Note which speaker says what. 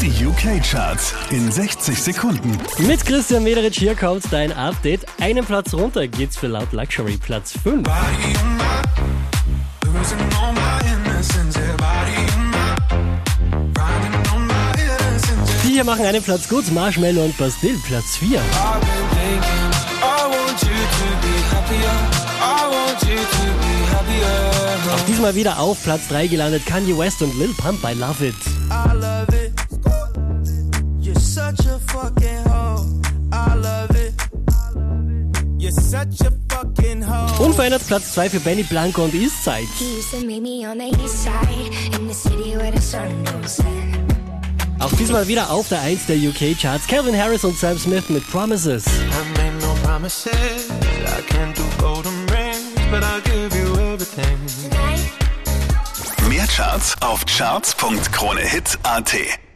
Speaker 1: Die UK-Charts in 60 Sekunden.
Speaker 2: Mit Christian Mederich hier kommt dein Update. Einen Platz runter geht's für Loud Luxury, Platz 5. Die hier machen einen Platz gut, Marshmallow und Bastille, Platz 4. Auch diesmal wieder auf Platz 3 gelandet Kanye West und Lil Pump bei Love It.
Speaker 3: A fucking hoe. I love it. You're such a fucking hoe.
Speaker 2: Unverändert Platz 2 für Benny Blanco und Eastside. Auch diesmal wieder auf der 1 der UK-Charts Calvin Harris und Sam Smith mit Promises.
Speaker 4: I made no promises. I can't do golden rings, but I'll give you everything.
Speaker 5: Tonight.
Speaker 1: Mehr Charts auf charts.kronehit.at